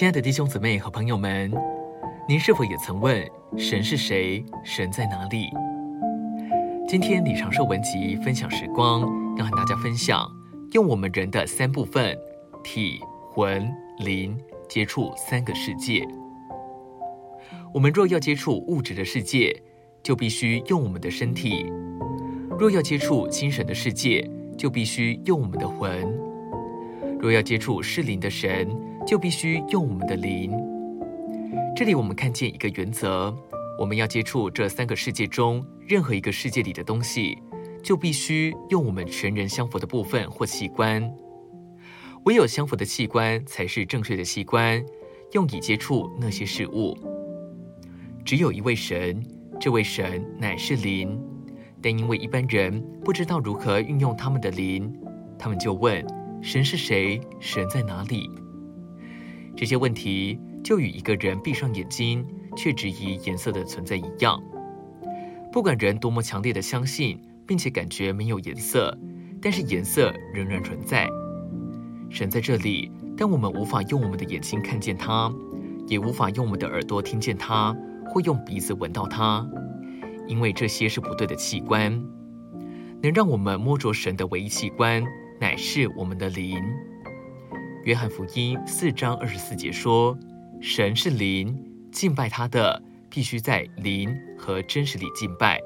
亲爱的弟兄姊妹和朋友们，您是否也曾问神是谁？神在哪里？今天李长寿文集分享时光，要和大家分享，用我们人的三部分体、魂、灵接触三个世界。我们若要接触物质的世界，就必须用我们的身体；若要接触精神的世界，就必须用我们的魂；若要接触是灵的神，就必须用我们的灵。这里我们看见一个原则：我们要接触这三个世界中任何一个世界里的东西，就必须用我们全人相符的部分或器官。唯有相符的器官才是正确的器官，用以接触那些事物。只有一位神，这位神乃是灵，但因为一般人不知道如何运用他们的灵，他们就问：神是谁？神在哪里？这些问题就与一个人闭上眼睛却质疑颜色的存在一样。不管人多么强烈的相信，并且感觉没有颜色，但是颜色仍然存在。神在这里，但我们无法用我们的眼睛看见他，也无法用我们的耳朵听见他。会用鼻子闻到它，因为这些是不对的器官。能让我们摸着神的唯一器官，乃是我们的灵。约翰福音四章二十四节说：“神是灵，敬拜他的必须在灵和真实里敬拜。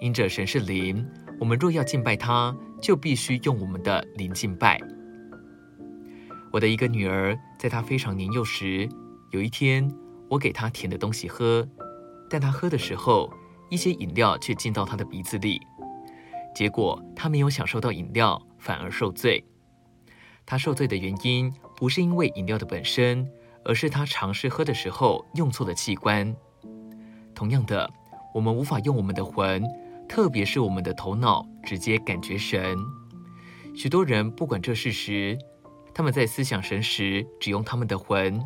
因着神是灵，我们若要敬拜他，就必须用我们的灵敬拜。”我的一个女儿，在她非常年幼时，有一天。我给她甜的东西喝，但她喝的时候，一些饮料却进到她的鼻子里，结果她没有享受到饮料，反而受罪。他受罪的原因不是因为饮料的本身，而是他尝试喝的时候用错了器官。同样的，我们无法用我们的魂，特别是我们的头脑，直接感觉神。许多人不管这事实，他们在思想神时，只用他们的魂。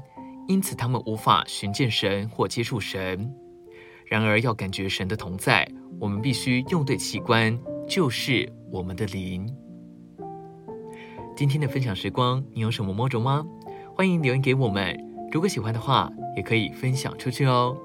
因此，他们无法寻见神或接触神。然而，要感觉神的同在，我们必须用对器官，就是我们的灵。今天的分享时光，你有什么摸着吗？欢迎留言给我们。如果喜欢的话，也可以分享出去哦。